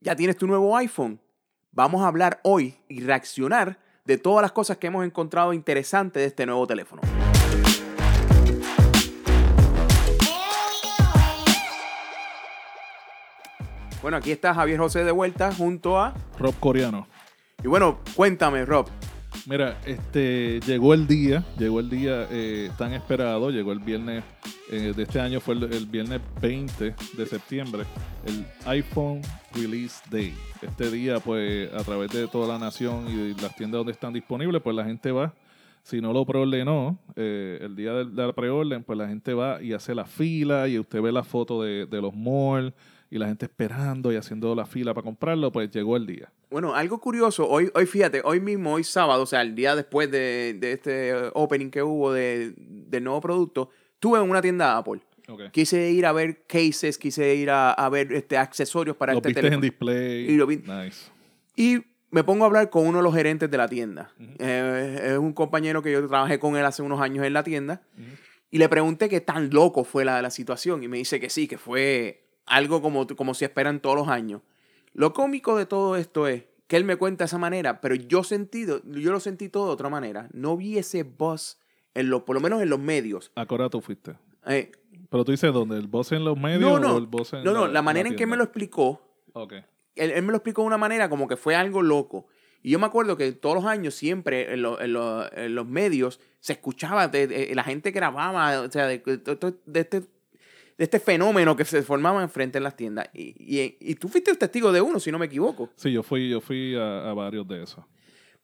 ¿Ya tienes tu nuevo iPhone? Vamos a hablar hoy y reaccionar de todas las cosas que hemos encontrado interesantes de este nuevo teléfono. Bueno, aquí está Javier José de vuelta junto a... Rob Coreano. Y bueno, cuéntame, Rob. Mira, este llegó el día, llegó el día eh, tan esperado, llegó el viernes eh, de este año, fue el, viernes 20 de septiembre, el iPhone Release Day. Este día, pues, a través de toda la nación y las tiendas donde están disponibles, pues la gente va. Si no lo preordenó, eh, el día de, de la preorden, pues la gente va y hace la fila y usted ve la foto de, de los malls y la gente esperando y haciendo la fila para comprarlo, pues llegó el día. Bueno, algo curioso, hoy, hoy fíjate, hoy mismo, hoy sábado, o sea, el día después de, de este opening que hubo de, del nuevo producto, estuve en una tienda Apple. Okay. Quise ir a ver cases, quise ir a, a ver este, accesorios para Lo este viste teléfono. en display. Y lo vi- Nice. Y me pongo a hablar con uno de los gerentes de la tienda. Eh, es un compañero que yo trabajé con él hace unos años en la tienda. Y le pregunté qué tan loco fue la, la situación. Y me dice que sí, que fue algo como, como se esperan todos los años. Lo cómico de todo esto es que él me cuenta de esa manera, pero yo, sentido, yo lo sentí todo de otra manera. No vi ese buzz, en lo, por lo menos en los medios. ¿A hora tú fuiste? Eh, Pero tú dices, ¿dónde? ¿El boss en los medios no, no, o el boss en no, no, la manera en que me lo explicó Ok. él, él me lo explicó de una manera como que fue algo loco. Y yo me acuerdo que todos los años siempre en, lo- en lo- en los medios se escuchaba, de, de- la gente grababa, o sea, de, de- de este, de este fenómeno que se formaba enfrente en las tiendas. Y, y, y tú fuiste el testigo de uno, si no me equivoco. Sí, yo fui, yo fui a, a varios de esos.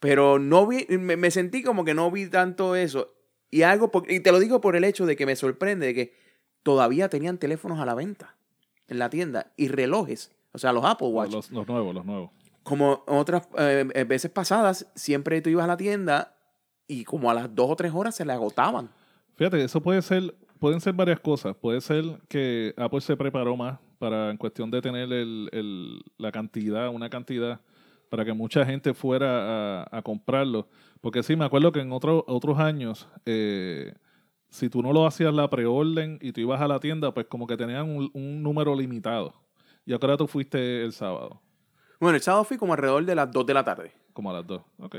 Pero no vi, me, me sentí como que no vi tanto eso. Y algo, por- y te lo digo por el hecho de que me sorprende de que todavía tenían teléfonos a la venta en la tienda y relojes, o sea, los Apple Watch. Los, los nuevos, los nuevos. como otras eh, eh, veces pasadas, siempre tú ibas a la tienda y como a las dos o tres horas se le agotaban. Fíjate, eso puede ser, pueden ser varias cosas. Puede ser que Apple se preparó más para, en cuestión de tener el, el- la cantidad, una cantidad, para que mucha gente fuera a, a comprarlo. Porque sí, me acuerdo que en otro- otros años, eh, si tú no lo hacías la preorden y tú ibas a la tienda, pues como que tenían un, un número limitado. Y ahora tú fuiste el sábado. Bueno, el sábado fui como alrededor de las dos de la tarde. Como a las dos. Ok.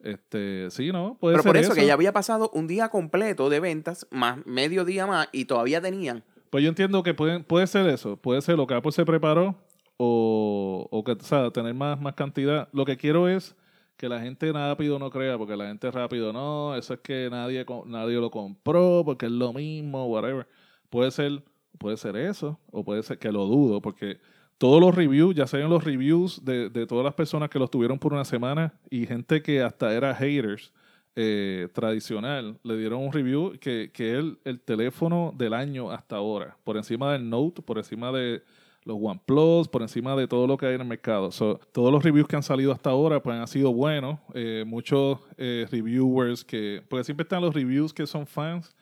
Este, sí, ¿no? Puede Pero ser por eso, que ya había pasado un día completo de ventas, más medio día más, y todavía tenían. Pues yo entiendo que puede, puede ser eso. Puede ser lo que Apple se preparó o, o que, o sea, tener más, más cantidad. Lo que quiero es que la gente rápido no crea, porque la gente rápido no, eso es que nadie, nadie lo compró, porque es lo mismo, whatever. Puede ser, puede ser eso, o puede ser que lo dudo, porque todos los reviews, ya sean los reviews de, de todas las personas que los tuvieron por una semana y gente que hasta era haters eh, tradicional, le dieron un review que, que el teléfono del año hasta ahora, por encima del Note, por encima de los OnePlus, por encima de todo lo que hay en el mercado. So, todos los reviews que han salido hasta ahora pues han sido buenos. Eh, muchos eh, reviewers que, porque siempre están los reviews que son fans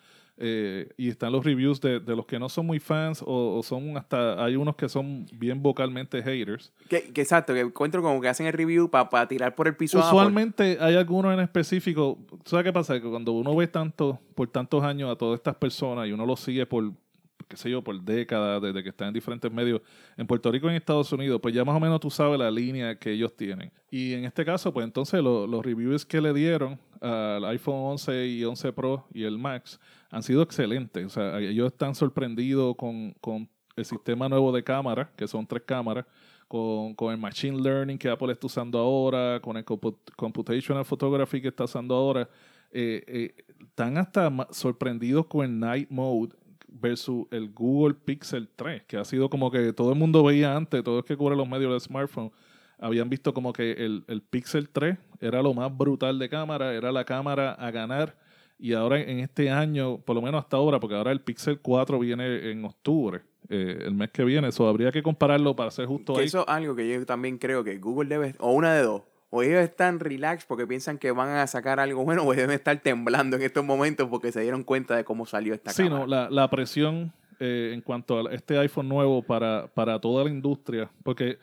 eh, y están los reviews de, de los que no son muy fans o, o son hasta, hay unos que son bien vocalmente haters. Que, que exacto, que encuentro como que hacen el review para tirar por el piso. Usualmente hay algunos en específico. ¿Sabes qué pasa? Que cuando uno ve tanto, por tantos años a todas estas personas y uno los sigue por, qué sé yo, por décadas, desde que están en diferentes medios, en Puerto Rico y en Estados Unidos, pues ya más o menos tú sabes la línea que ellos tienen. Y en este caso, pues entonces lo- los reviews que le dieron al iPhone 11 y 11 Pro y el Max han sido excelentes. O sea, ellos están sorprendidos con, con el sistema nuevo de cámara, que son tres cámaras con, con el Machine Learning que Apple está usando ahora, con el compu- Computational Photography que está usando ahora, eh, eh, están hasta sorprendidos con el Night Mode versus el Google Pixel 3, que ha sido como que todo el mundo veía antes, todo el que cubre los medios de smartphone, habían visto como que el, el Pixel 3 era lo más brutal de cámara, era la cámara a ganar. Y ahora en este año, por lo menos hasta ahora, porque ahora el Pixel 4 viene en octubre, eh, el mes que viene, eso habría que compararlo para ser justo Que ahí. eso es algo que yo también creo que Google debe, o una de dos, o ellos están relax porque piensan que van a sacar algo bueno, o deben estar temblando en estos momentos porque se dieron cuenta de cómo salió esta Sí, cámara. no, la, la presión eh, en cuanto a este iPhone nuevo para, para toda la industria, porque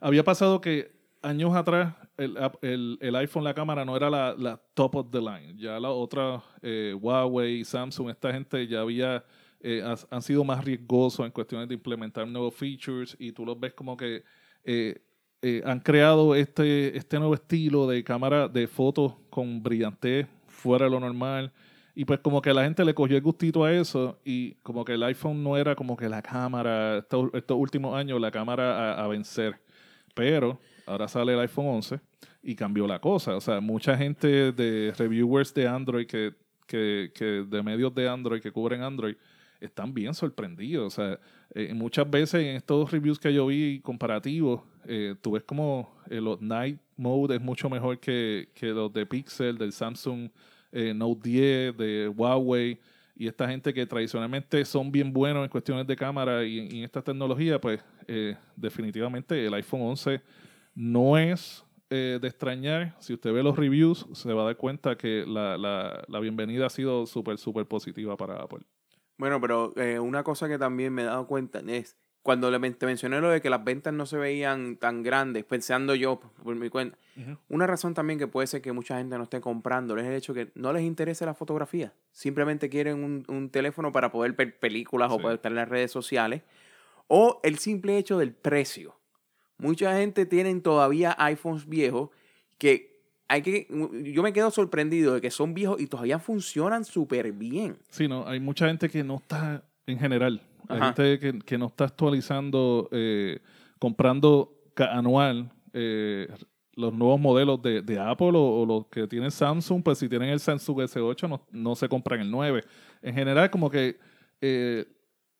había pasado que años atrás el, el, el iPhone, la cámara no era la, la top of the line, ya la otra, eh, Huawei, Samsung, esta gente ya había, eh, has- han sido más riesgosos en cuestiones de implementar nuevos features y tú los ves como que eh, eh, han creado este, este nuevo estilo de cámara de fotos con brillantez fuera de lo normal. Y pues como que la gente le cogió el gustito a eso y como que el iPhone no era como que la cámara, estos, estos últimos años, la cámara a, a vencer. Pero ahora sale el iPhone 11 y cambió la cosa. O sea, mucha gente de reviewers de Android, que, que, que de medios de Android que cubren Android, están bien sorprendidos. O sea, eh, muchas veces en estos reviews que yo vi comparativos, eh, tú ves como eh, los Night Mode es mucho mejor que, que los de Pixel, del Samsung Note 10, de Huawei. Y esta gente que tradicionalmente son bien buenos en cuestiones de cámara y, en esta tecnología, pues definitivamente el iPhone 11 no es de extrañar. Si usted ve los reviews, se va a dar cuenta que la, la, la bienvenida ha sido súper, súper positiva para Apple. Bueno, pero eh, una cosa que también me he dado cuenta es cuando le te mencioné lo de que las ventas no se veían tan grandes, pensando yo por mi cuenta, una razón también que puede ser que mucha gente no esté comprando es el hecho que no les interesa la fotografía. Simplemente quieren un, un teléfono para poder ver películas o poder estar en las redes sociales. O el simple hecho del precio. Mucha gente tiene todavía iPhones viejos que hay que, yo me quedo sorprendido de que son viejos y todavía funcionan súper bien. Sí, no, hay mucha gente que no está, en general, hay gente que, que, no está actualizando, eh, comprando anual eh, los nuevos modelos de, de Apple o, los que tienen Samsung, pues si tienen el Samsung S8 no, no se compran el 9. En general, como que eh,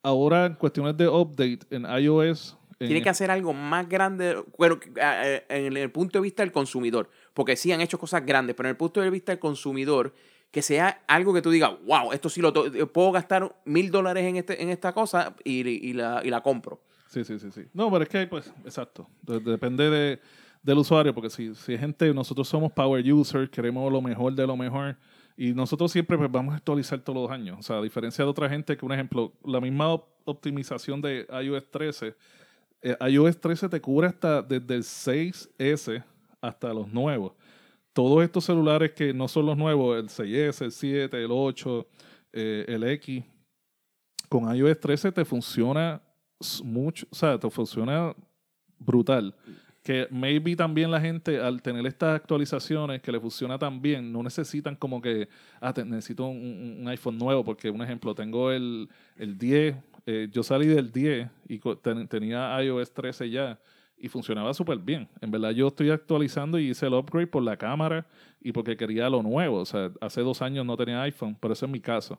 ahora en cuestiones de update en iOS tiene que hacer algo más grande, bueno, en el punto de vista del consumidor, porque sí han hecho cosas grandes, pero en el punto de vista del consumidor, que sea algo que tú digas, wow, esto sí lo puedo gastar mil dólares en, este, en esta cosa y, y, la, y la compro. Sí, sí, sí, sí. No, pero es que, pues, exacto. depende de, del usuario, porque si, si gente, nosotros somos power users, queremos lo mejor de lo mejor, y nosotros siempre pues, vamos a actualizar todos los años. O sea, a diferencia de otra gente que, un ejemplo, la misma optimización de iOS 13 eh, iOS 13 te cubre hasta desde el 6S hasta los nuevos. Todos estos celulares que no son los nuevos, el 6S, el 7, el 8, eh, el X, con iOS 13 te funciona mucho, o sea, te funciona brutal. Que maybe también la gente, al tener estas actualizaciones que le funciona tan bien, no necesitan como que, ah, necesito un, iPhone nuevo, porque, un ejemplo, tengo el, el 10, eh, yo salí del 10 y tenía iOS 13 ya y funcionaba súper bien. En verdad yo estoy actualizando y hice el upgrade por la cámara y porque quería lo nuevo. O sea, hace dos años no tenía iPhone, pero ese es mi caso.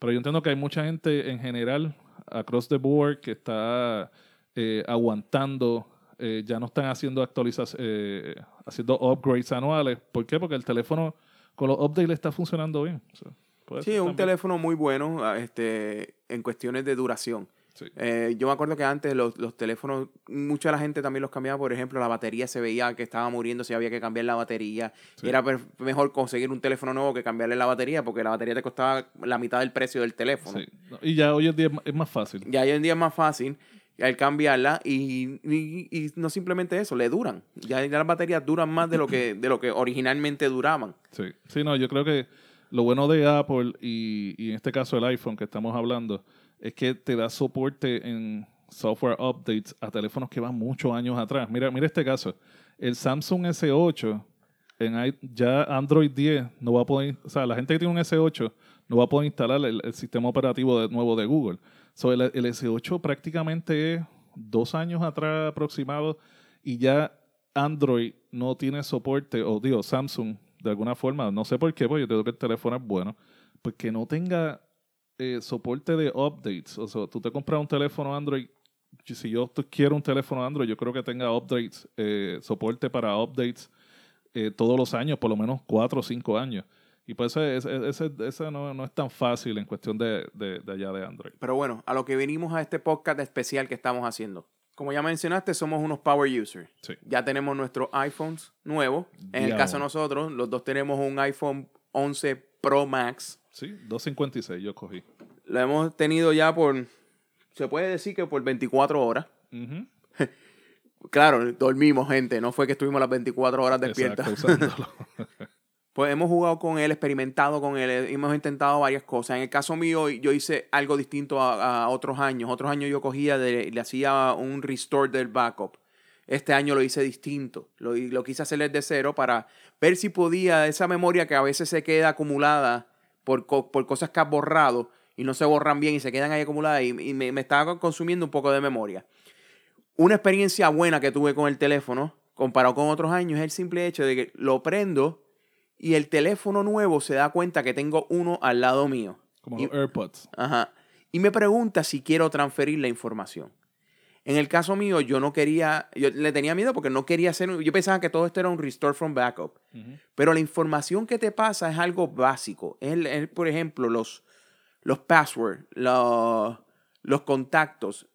Pero yo entiendo que hay mucha gente en general, across the board, que está eh, aguantando, eh, ya no están haciendo actualizaciones, haciendo upgrades anuales. ¿Por qué? Porque el teléfono con los updates le está funcionando bien. sí, es un teléfono muy bueno. Ah, este, en cuestiones de duración. Eh, yo me acuerdo que antes los, los, teléfonos, mucha la gente también los cambiaba, por ejemplo, la batería se veía que estaba muriendo, si había que cambiar la batería. Y era mejor conseguir un teléfono nuevo que cambiarle la batería, porque la batería te costaba la mitad del precio del teléfono. Y ya hoy en día es más fácil. Ya hoy en día es más fácil al cambiarla y, y, no simplemente eso, le duran. Ya, las baterías duran más de lo que, de lo que originalmente duraban. Sí, sí, no, yo creo que lo bueno de Apple y, y, en este caso el iPhone que estamos hablando es que te da soporte en software updates a teléfonos que van muchos años atrás. Mira, mira este caso. El Samsung S8, en, ya Android 10 no va a poder, o sea, la gente que tiene un S8 no va a poder instalar el, sistema operativo de, nuevo de Google. So, el, el, S8 prácticamente es dos años atrás aproximado y ya Android no tiene soporte, o digo, Samsung de alguna forma, no sé por qué, porque yo creo que el teléfono es bueno, pues que no tenga eh, soporte de updates. O sea, tú te compras un teléfono Android, si yo quiero un teléfono Android, yo creo que tenga updates, eh, soporte para updates eh, todos los años, por lo menos cuatro o cinco años. Y pues ese, ese, no, no, es tan fácil en cuestión de, de, de, allá de Android. Pero bueno, a lo que venimos a este podcast especial que estamos haciendo. Como ya mencionaste, somos unos power users. Ya tenemos nuestros iPhones nuevos. En el caso de nosotros, los dos tenemos un iPhone 11 Pro Max. Sí, 256 yo cogí. Lo hemos tenido ya por, se puede decir que por 24 horas. claro, dormimos, gente. No fue que estuvimos las 24 horas despiertas. Pues hemos jugado con él, experimentado con él, hemos intentado varias cosas. En el caso mío, yo hice algo distinto a, otros años. Otros años yo cogía, de, le hacía un restore del backup. Este año lo hice distinto. Lo, lo quise hacer desde cero para ver si podía esa memoria que a veces se queda acumulada por, por cosas que has borrado y no se borran bien y se quedan ahí acumuladas y, me, me, estaba consumiendo un poco de memoria. Una experiencia buena que tuve con el teléfono, comparado con otros años, es el simple hecho de que lo prendo y el teléfono nuevo se da cuenta que tengo uno al lado mío. Como los AirPods. Ajá. Y me pregunta si quiero transferir la información. En el caso mío, yo no quería, yo le tenía miedo porque no quería hacer, yo pensaba que todo esto era un restore from backup. Pero la información que te pasa es algo básico. Es, por ejemplo, los, los passwords, los, los contactos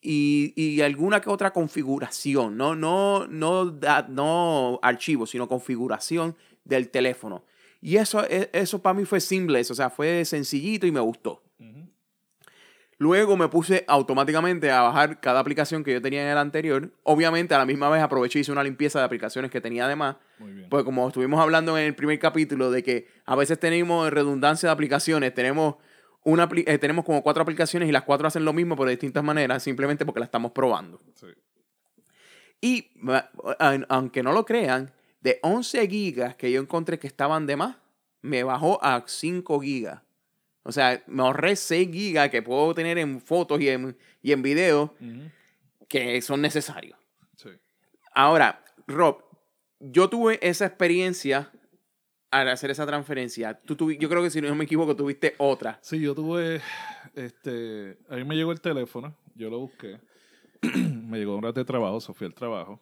y, y, alguna que otra configuración. No, no, no, no archivo, sino configuración del teléfono. Y eso, e, eso para mí fue simple, o sea, fue sencillito y me gustó. Luego me puse automáticamente a bajar cada aplicación que yo tenía en el anterior. Obviamente, a la misma vez aproveché y hice una limpieza de aplicaciones que tenía además. Pues como estuvimos hablando en el primer capítulo de que a veces tenemos redundancia de aplicaciones, tenemos, una, eh, tenemos como cuatro aplicaciones y las cuatro hacen lo mismo, pero de distintas maneras, simplemente porque las estamos probando. Y aunque no lo crean, de 11 gigas que yo encontré que estaban de más, me bajó a 5 gigas. O sea, me ahorré 6 gigas que puedo tener en fotos y en, y en videos que son necesarios. Sí. Ahora, Rob, yo tuve esa experiencia al hacer esa transferencia. Tú yo creo que si no me equivoco, tuviste otra. Sí, yo tuve, este, a mí me llegó el teléfono, yo lo busqué, me llegó un rato de trabajo, Sofía el trabajo.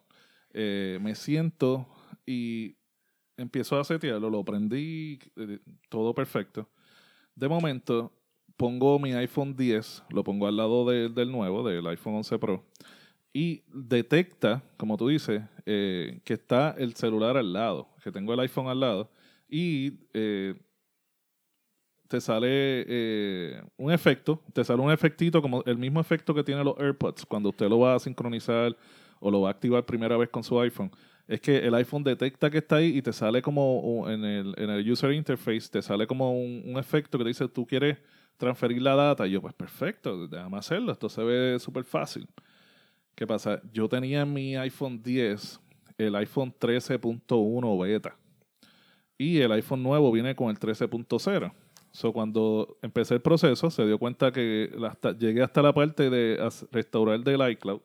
Eh, me siento y empiezo a setearlo, lo prendí, eh, todo perfecto. De momento, pongo mi iPhone 10, lo pongo al lado del nuevo, del iPhone 11 Pro, y detecta, como tú dices, eh, que está el celular al lado, que tengo el iPhone al lado, y eh, te sale un efecto, te sale un efectito como el mismo efecto que tienen los AirPods cuando usted lo va a sincronizar o lo va a activar primera vez con su iPhone es que el iPhone detecta que está ahí y te sale como en el, en el user interface, te sale como un, efecto que te dice, tú quieres transferir la data. Y yo, pues perfecto, déjame hacerlo, esto se ve súper fácil. ¿Qué pasa? Yo tenía en mi iPhone 10 el iPhone 13.1 beta y el iPhone nuevo viene con el 13.0. So, cuando empecé el proceso, se dio cuenta que llegué hasta la parte de restaurar del iCloud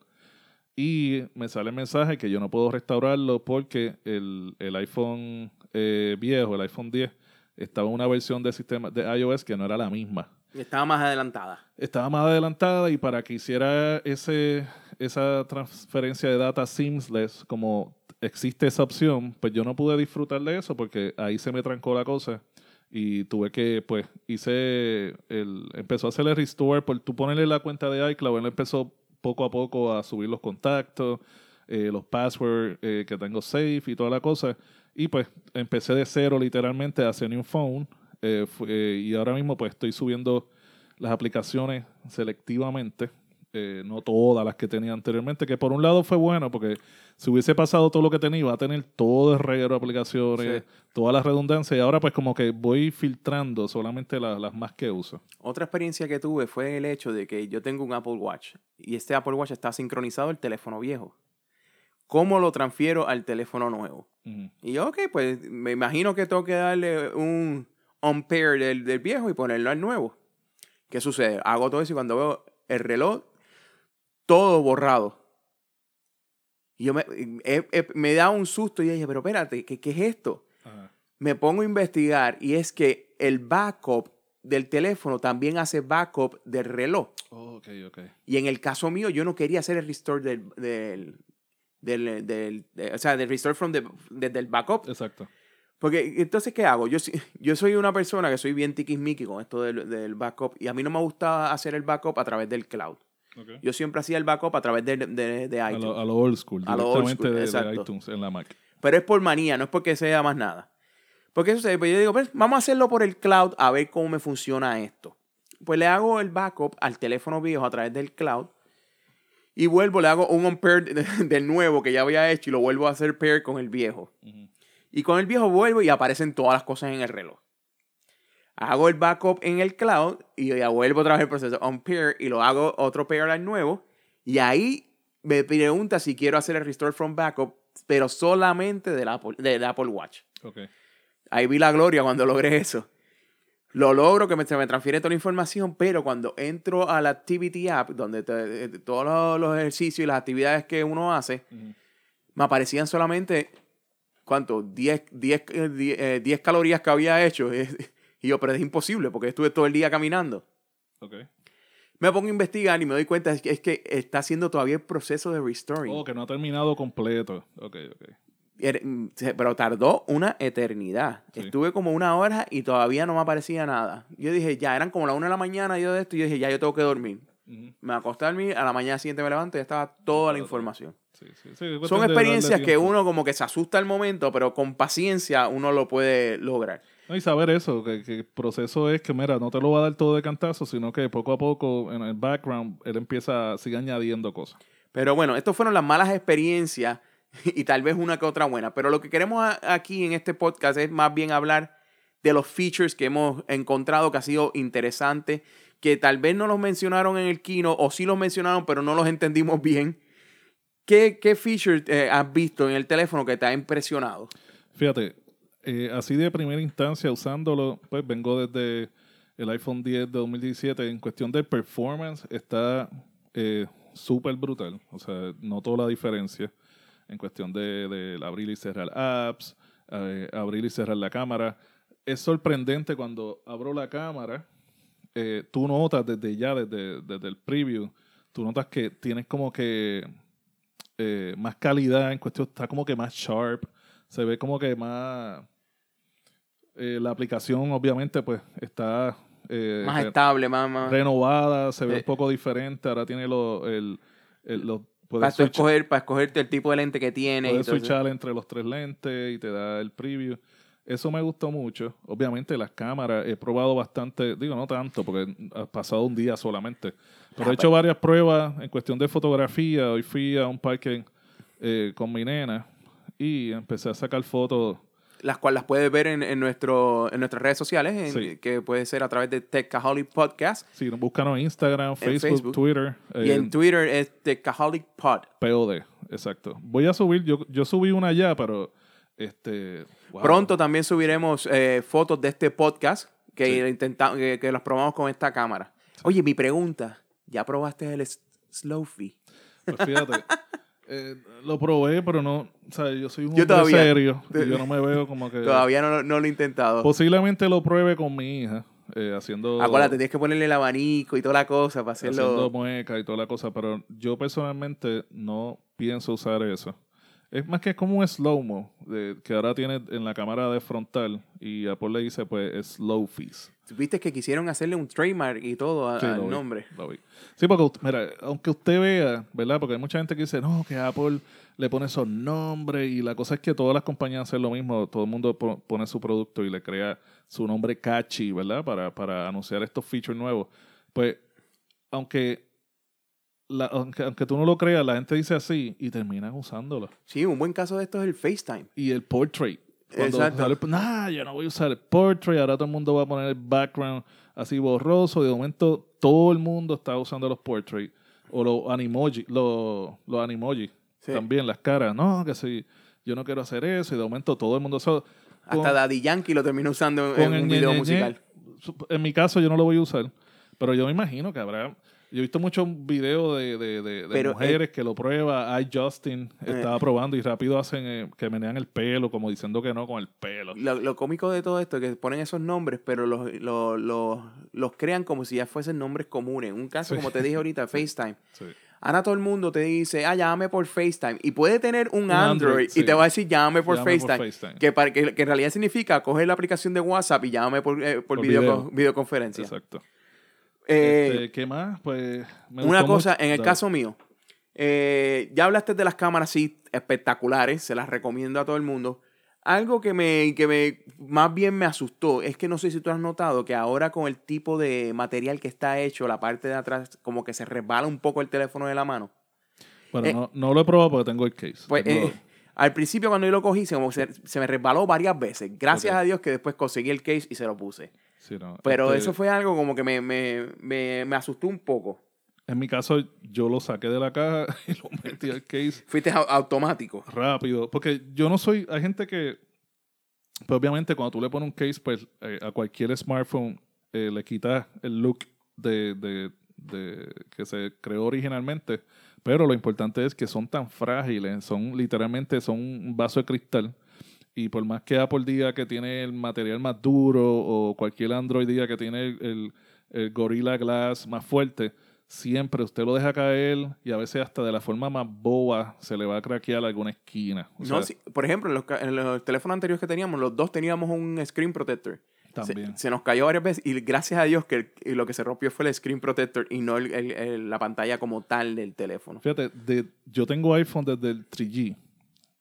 y me sale el mensaje que yo no puedo restaurarlo porque el, iPhone eh, viejo, el iPhone 10, estaba en una versión del sistema de iOS que no era la misma. Estaba más adelantada. Estaba más adelantada y para que hiciera ese, esa transferencia de data seamless, como existe esa opción, pues yo no pude disfrutar de eso porque ahí se me trancó la cosa y tuve que, pues, hice, el, empezó a hacer el restore, por tú ponerle la cuenta de iCloud, él empezó poco a poco a subir los contactos, eh, los passwords eh, que tengo safe y toda la cosa. Y pues empecé de cero literalmente a hacer un phone. Eh, y ahora mismo pues estoy subiendo las aplicaciones selectivamente eh, no todas las que tenía anteriormente, que por un lado fue bueno, porque si hubiese pasado todo lo que tenía, iba a tener todo el reguero de aplicaciones, toda la redundancia, y ahora pues como que voy filtrando solamente las más que uso. Otra experiencia que tuve fue el hecho de que yo tengo un Apple Watch, y este Apple Watch está sincronizado al teléfono viejo. ¿Cómo lo transfiero al teléfono nuevo? Y yo, ok, pues me imagino que tengo que darle un on-pair del, del viejo y ponerlo al nuevo. ¿Qué sucede? Hago todo eso y cuando veo el reloj todo borrado. Y yo me, me da un susto y dije, pero espérate, ¿qué, qué es esto? Me pongo a investigar y es que el backup del teléfono también hace backup del reloj. Oh, okay, okay. Y en el caso mío, yo no quería hacer el restore del, del, del, del o sea, del restore from the, del backup. Exacto. Porque entonces, ¿qué hago? Yo, yo soy una persona que soy bien tiquismiqui con esto del, del, backup y a mí no me gusta hacer el backup a través del cloud. Yo siempre hacía el backup a través de, de, de iTunes. A lo, old school, directamente de, iTunes en la Mac. Pero es por manía, no es porque sea más nada. Porque eso se, pues yo digo, pues, vamos a hacerlo por el cloud a ver cómo me funciona esto. Pues le hago el backup al teléfono viejo a través del cloud y vuelvo, le hago un on-pair del nuevo que ya había hecho y lo vuelvo a hacer pair con el viejo. Y con el viejo vuelvo y aparecen todas las cosas en el reloj hago el backup en el cloud y ya vuelvo otra vez el proceso on pair y lo hago otro pair al nuevo y ahí me pregunta si quiero hacer el Restore from Backup, pero solamente del Apple, del Apple Watch. Ok. Ahí vi la gloria cuando logré eso. Lo logro que me, se me transfiere toda la información, pero cuando entro a la Activity App, donde te- eh, todos los, los ejercicios y las actividades que uno hace, Ujú. me aparecían solamente, ¿cuánto? 10, 10, eh, 10, eh, 10 calorías que había hecho. Y yo, pero es imposible porque estuve todo el día caminando. Ok. Me pongo a investigar y me doy cuenta es que, es que está haciendo todavía el proceso de restoring. Oh, que no ha terminado completo. Ok, ok. Mm, Pero tardó una eternidad. Sí. Estuve como una hora y todavía no me aparecía nada. Yo dije, ya eran como la una de la mañana yo de esto y yo dije, ya yo tengo que dormir. Me acosté a dormir, a la mañana siguiente me levanto y ya estaba toda la información. Sí, sí, Son experiencias que uno como que se asusta al momento, pero con paciencia uno lo puede lograr. No, y saber eso, que, que el proceso es que, mira, no te lo va a dar todo de cantazo, sino que poco a poco en el background él empieza, sigue añadiendo cosas. Pero bueno, estas fueron las malas experiencias y tal vez una que otra buena. Pero lo que queremos aquí en este podcast es más bien hablar de los features que hemos encontrado que ha sido interesante, que tal vez no los mencionaron en el kino o sí los mencionaron, pero no los entendimos bien. ¿Qué, qué features eh, has visto en el teléfono que te ha impresionado? Fíjate, eh, así de primera instancia usándolo, pues vengo desde el iPhone 10 de 2017. En cuestión de performance está eh, súper brutal. O sea, noto la diferencia en cuestión de, abrir y cerrar apps, eh, abrir y cerrar la cámara. Es sorprendente cuando abro la cámara, eh, tú notas desde ya, desde, desde el preview, tú notas que tienes como que más calidad en cuestión, está como que más sharp, se ve como que más... eh, la aplicación obviamente pues está eh, Más estable, más... más renovada, se ve Eh. un poco diferente, ahora tiene lo, el, el- lo- para, escoger, para escogerte el tipo de lente que tienes. y Puedes switchar entre los tres lentes y te da el preview. Eso me gustó mucho. Obviamente las cámaras he probado bastante, digo no tanto porque ha pasado un día solamente, pero Ah, he hecho varias pruebas en cuestión de fotografía. Hoy fui a un parque eh, con mi nena y empecé a sacar fotos. Las cuales las puedes ver en, en nuestro, en nuestras redes sociales, en- Sí. que puede ser a través de Techaholic Podcast. Si nos buscan en Instagram, Facebook, Facebook. Twitter, y eh, en Twitter es Techaholic Pod. POD, exacto. Voy a subir, yo, yo subí una ya, pero este wow. Pronto también subiremos eh, fotos de este podcast que, Sí. intenta- que, que los probamos con esta cámara. Oye, mi pregunta, ¿ya probaste el Slow-Fi? Pues fíjate, eh, lo probé, pero no, o sea, yo soy un Yo todavía- serio y yo no me veo como que... Todavía no, no lo he intentado. Posiblemente lo pruebe con mi hija, eh, haciendo, Acuérdate, tienes que ponerle el abanico y toda la cosa para haciendo hacerlo. muecas y toda la cosa, pero yo personalmente no pienso usar eso. Es más que como un slow-mo, que ahora tiene en la cámara de frontal y Apple le dice pues slow fees. Viste que quisieron hacerle un trademark y todo a- Sí, al vi, nombre. Sí, porque, mira, aunque usted vea, ¿verdad? Porque hay mucha gente que dice, no, que Apple le pone esos nombres y la cosa es que todas las compañías hacen lo mismo. Todo el mundo po- pone su producto y le crea su nombre catchy, ¿verdad? Para, para anunciar estos features nuevos. Pues, aunque, la- aunque, aunque tú no lo creas, la gente dice así y terminan usándolo. Sí, un buen caso de esto es el FaceTime. Y el portrait. Cuando Exacto. sale, nah, yo no voy a usar el portrait, ahora todo el mundo va a poner el background así borroso, de momento todo el mundo está usando los portraits. O los animoji, los, los animoji, Sí. también las caras, no, que si yo no quiero hacer eso, y de momento todo el mundo Hasta con- Daddy Yankee lo terminó usando en, el un video ñe, musical. En mi caso yo no lo voy a usar, pero yo me imagino que habrá... Yo he visto muchos videos de, de, de- de Pero, eh, mujeres que lo prueba. I Justin estaba probando y rápido hacen eh, que menean el pelo, como diciendo que no con el pelo. Lo, lo cómico de todo esto es que ponen esos nombres, pero los, los, los, los crean como si ya fuesen nombres comunes. Un caso, Sí. como te dije ahorita, FaceTime. Sí. Ahora todo el mundo te dice, ah, llámame por FaceTime. Y puede tener un, Un Android, Android, y te va a decir, llámame por, Llámame por FaceTime. FaceTime. Que, para, que, que en realidad significa coger la aplicación de WhatsApp y llámame por, eh, por, Por video. videoconferencia. Exacto. Eh, Este, ¿Qué más? Pues me Una cosa, mucho- en el Dale. caso mío, eh, ya hablaste de las cámaras, sí, espectaculares, se las recomiendo a todo el mundo. Algo que me, que me más bien me asustó es que no sé si tú has notado que ahora con el tipo de material que está hecho, la parte de atrás como que se resbala un poco el teléfono de la mano. Bueno, eh, no, no lo he probado porque tengo el case. Pues Tengo- al principio cuando yo lo cogí, se, como se, se me resbaló varias veces. Gracias a Dios que después conseguí el case y se lo puse. Sí, no, Pero este, eso fue algo como que me, me, me, me asustó un poco. En mi caso, yo lo saqué de la caja y lo metí al case Fuiste au- automático. rápido. Porque yo no soy. Hay gente que. Pues obviamente, cuando tú le pones un case, pues eh, a cualquier smartphone eh, le quitas el look de, de- de- que se creó originalmente. Pero lo importante es que son tan frágiles, son literalmente son un vaso de cristal. Y por más que Apple diga que tiene el material más duro o cualquier Android diga que tiene el, el- el Gorilla Glass más fuerte, siempre usted lo deja caer y a veces hasta de la forma más boba se le va a craquear alguna esquina. O No, sea, sí, por ejemplo, en los, ca- en los teléfonos anteriores que teníamos, los dos teníamos un screen protector. Se- También. Se, nos cayó varias veces y gracias a Dios que el- lo que se rompió fue el screen protector y no la pantalla como tal del teléfono. Fíjate, de, yo tengo iPhone desde el 3G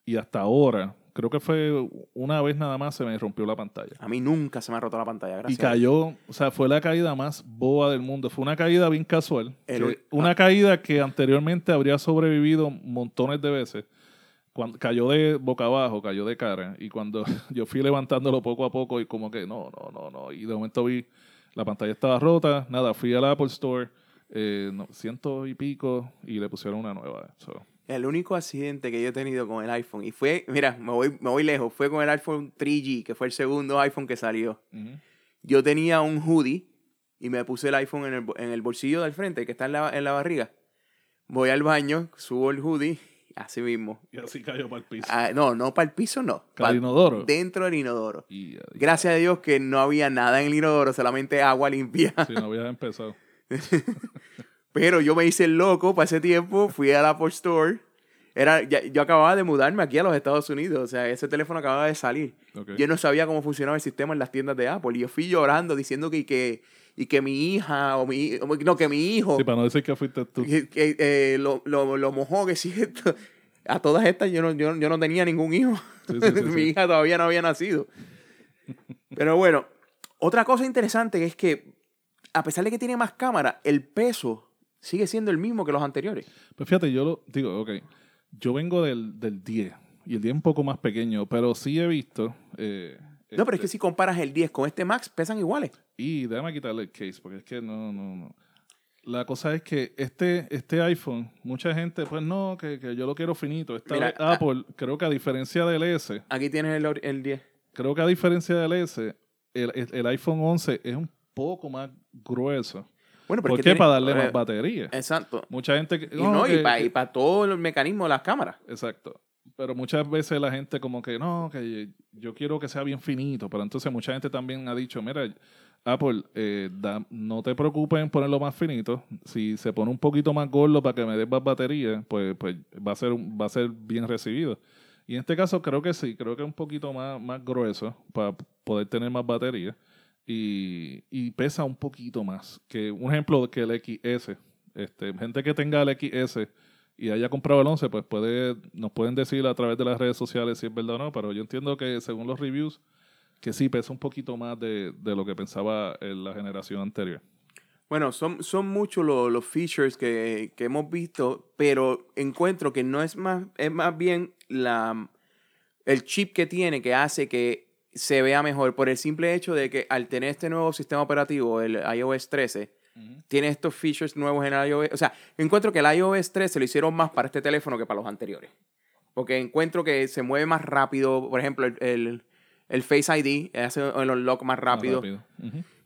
y hasta ahora, creo que fue una vez nada más se me rompió la pantalla. A mí nunca se me ha roto la pantalla, Y gracias. cayó, o sea, fue la caída más boba del mundo. Fue una caída bien casual. El una ah. caída que anteriormente habría sobrevivido montones de veces. Cuando cayó de boca abajo, cayó de cara. Y cuando yo fui levantándolo poco a poco y como que no, no, no, no. Y de momento vi la pantalla estaba rota. Nada, fui al Apple Store, eh, no, ciento y pico, y le pusieron una nueva. So, El único accidente que yo he tenido con el iPhone, y fue, mira, me voy, me voy lejos, fue con el iPhone 3G, que fue el segundo iPhone que salió. Yo tenía un hoodie y me puse el iPhone en el, en el bolsillo del frente, que está en la, en la barriga. Voy al baño, subo el hoodie, así mismo. Y así cayó para el piso. Ah, no, no para el piso, no. ¿Para pa- el inodoro? Dentro del inodoro. Gracias a Dios que no había nada en el inodoro, solamente agua limpia. si no habías empezado. Pero yo me hice el loco para ese tiempo, fui al Apple Store. Era, ya- yo acababa de mudarme aquí a los Estados Unidos, o sea, ese teléfono acababa de salir. Ok. Yo no sabía cómo funcionaba el sistema en las tiendas de Apple. Y yo fui llorando diciendo que, que, y que mi hija, o mi, no, que mi hijo, Sí, para no decir que fuiste tú. que, que, eh, lo, lo, lo mojó, que sí, esto. A todas estas yo no, yo, yo no tenía ningún hijo. Sí, sí, sí, mi hija todavía no había nacido. Pero bueno, otra cosa interesante es que, a pesar de que tiene más cámara, el peso sigue siendo el mismo que los anteriores. Pues fíjate, yo lo digo, ok, yo vengo del, del 10 y el 10 es un poco más pequeño, pero sí he visto. eh, No, pero es que este, si comparas el 10 con este Max, pesan iguales. Y déjame quitarle el case, porque es que no, no, no. La cosa es que este, este iPhone, mucha gente, pues no, que, que yo lo quiero finito. Esta Mira, Apple, creo que a diferencia del S, Aquí tienes el, el 10. creo que a diferencia del S, el, el- el iPhone 11 es un poco más grueso. Bueno, pero ¿Por es qué? tiene- Para darle eh, más batería. Exacto. Mucha gente que... Y, no, y para que- todo el mecanismo de las cámaras. Exacto. Pero muchas veces la gente como que no, que yo quiero que sea bien finito. Pero entonces mucha gente también ha dicho, mira, Apple, eh, da- no te preocupes en ponerlo más finito. Si se pone un poquito más gordo para que me dé más batería, pues, pues va, a ser, va a ser bien recibido. Y en este caso creo que sí, creo que es un poquito más, más grueso para poder tener más batería. Y, y pesa un poquito más. Que un ejemplo que el XS. Este, gente que tenga el XS y haya comprado el 11, pues puede, nos pueden decir a través de las redes sociales si es verdad o no, pero yo entiendo que según los reviews, que sí pesa un poquito más de, de lo que pensaba en la generación anterior. Bueno, son, son muchos los, los features que, que hemos visto, pero encuentro que no es más, es más bien la, el chip que tiene que hace que se vea mejor por el simple hecho de que al tener este nuevo sistema operativo, el iOS 13, tiene estos features nuevos en el iOS. O sea, encuentro que el iOS 13 lo hicieron más para este teléfono que para los anteriores. Porque encuentro que se mueve más rápido. Por ejemplo, el, el, el Face ID hace el unlock más Más rápido.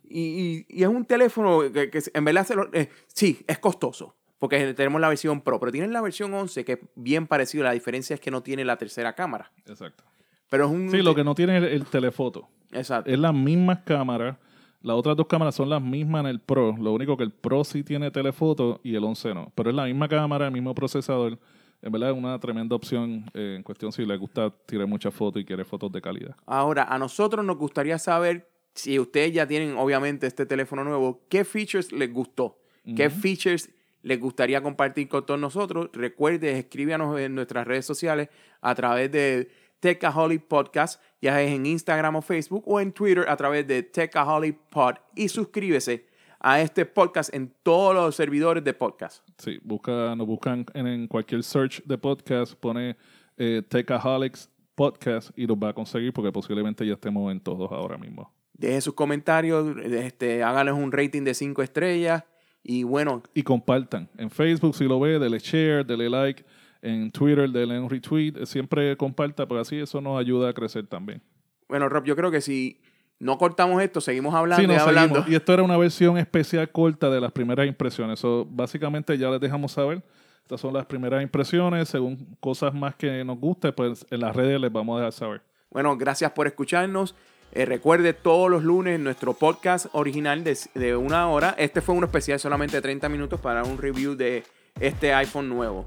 Y, y- y es un teléfono que, que en verdad se lo- eh, sí, es costoso. Porque tenemos la versión Pro, pero tienen la versión 11 que es bien parecido. La diferencia es que no tiene la tercera cámara. Exacto. Pero es un. Sí, lo que no tiene es el, el telefoto. Exacto. Es las mismas cámaras. Las otras dos cámaras son las mismas en el Pro. Lo único que el Pro sí tiene telefoto y el 11 no. Pero es la misma cámara, el mismo procesador. En verdad es una tremenda opción eh, en cuestión si le gusta tirar muchas fotos y quiere fotos de calidad. Ahora, a nosotros nos gustaría saber si ustedes ya tienen, obviamente, este teléfono nuevo, qué features les gustó, qué features les gustaría compartir con todos nosotros. Recuerde, escríbanos en nuestras redes sociales a través de Techaholic Podcast, ya es en Instagram o Facebook, o en Twitter a través de Techaholic Pod. Y suscríbese a este podcast en todos los servidores de podcast. Sí, busca, nos buscan en, en cualquier search de podcast, pone eh, Techaholics Podcast y los va a conseguir porque posiblemente ya estemos en todos ahora mismo. Deje sus comentarios, este, háganos un rating de 5 estrellas Y bueno. Y compartan. En Facebook, si lo ve, dele share, dele like. En Twitter, dele un retweet. Siempre comparta, porque así eso nos ayuda a crecer también. Bueno, Rob, yo creo que si no cortamos esto, seguimos hablando y hablando. Y esto era una versión especial corta de las primeras impresiones. So, básicamente ya les dejamos saber. Estas son las primeras impresiones. Según cosas más que nos guste, pues en las redes les vamos a dejar saber. Bueno, gracias por escucharnos. Eh, recuerde todos los lunes nuestro podcast original de, una hora. Este fue un especial solamente de 30 minutos para un review de este iPhone nuevo.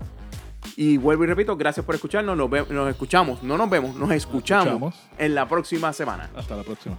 Y vuelvo y repito, gracias por escucharnos. Nos, nos escuchamos, no nos vemos, nos escuchamos, nos escuchamos en la próxima semana. Hasta la próxima.